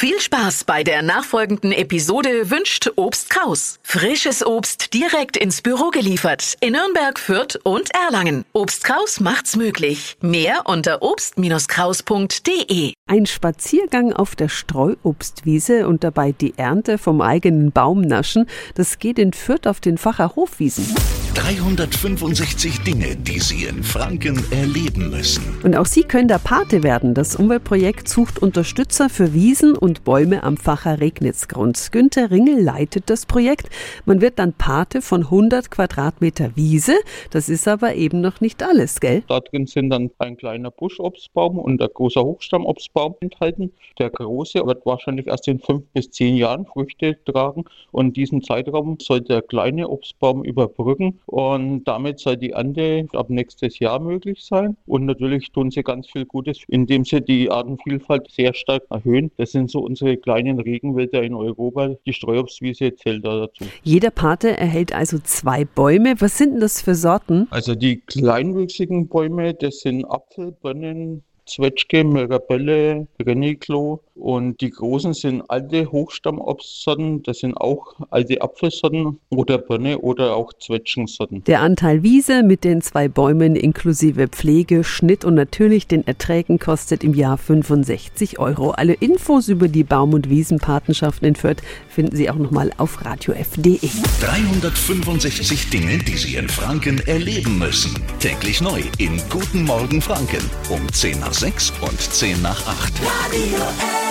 Viel Spaß bei der nachfolgenden Episode wünscht Obst Kraus. Frisches Obst direkt ins Büro geliefert in Nürnberg, Fürth und Erlangen. Obst Kraus macht's möglich. Mehr unter obst-kraus.de. Ein Spaziergang auf der Streuobstwiese und dabei die Ernte vom eigenen Baum naschen, das geht in Fürth auf den Facher Hofwiesen. 365 Dinge, die Sie in Franken erleben müssen. Und auch Sie können der Pate werden. Das Umweltprojekt sucht Unterstützer für Wiesen und Bäume am Facher Regnitzgrund. Günter Ringel leitet das Projekt. Man wird dann Pate von 100 Quadratmeter Wiese. Das ist aber eben noch nicht alles, gell? Da drin sind dann ein kleiner Buschobstbaum und ein großer Hochstammobstbaum enthalten. Der große wird wahrscheinlich erst in fünf bis zehn Jahren Früchte tragen und diesen Zeitraum soll der kleine Obstbaum überbrücken und damit soll die Ernte ab nächstes Jahr möglich sein. Und natürlich tun sie ganz viel Gutes, indem sie die Artenvielfalt sehr stark erhöhen. Das sind so unsere kleinen Regenwälder in Europa. Die Streuobstwiese zählt da dazu. Jeder Pate erhält also zwei Bäume. Was sind denn das für Sorten? Also die kleinwüchsigen Bäume, das sind Apfel, Birnen, Zwetschge, Mirabelle, Renniklo und die großen sind alte Hochstammobstsorten, das sind auch alte Apfelsorten oder Birne oder auch Zwetschgensorten. Der Anteil Wiese mit den zwei Bäumen inklusive Pflege, Schnitt und natürlich den Erträgen kostet im Jahr 65 Euro. Alle Infos über die Baum- und Wiesenpatenschaften in Fürth finden Sie auch nochmal auf radiof.de. 365 Dinge, die Sie in Franken erleben müssen. Täglich neu in Guten Morgen Franken um 10 nach 6 und 10 nach 8. Radio.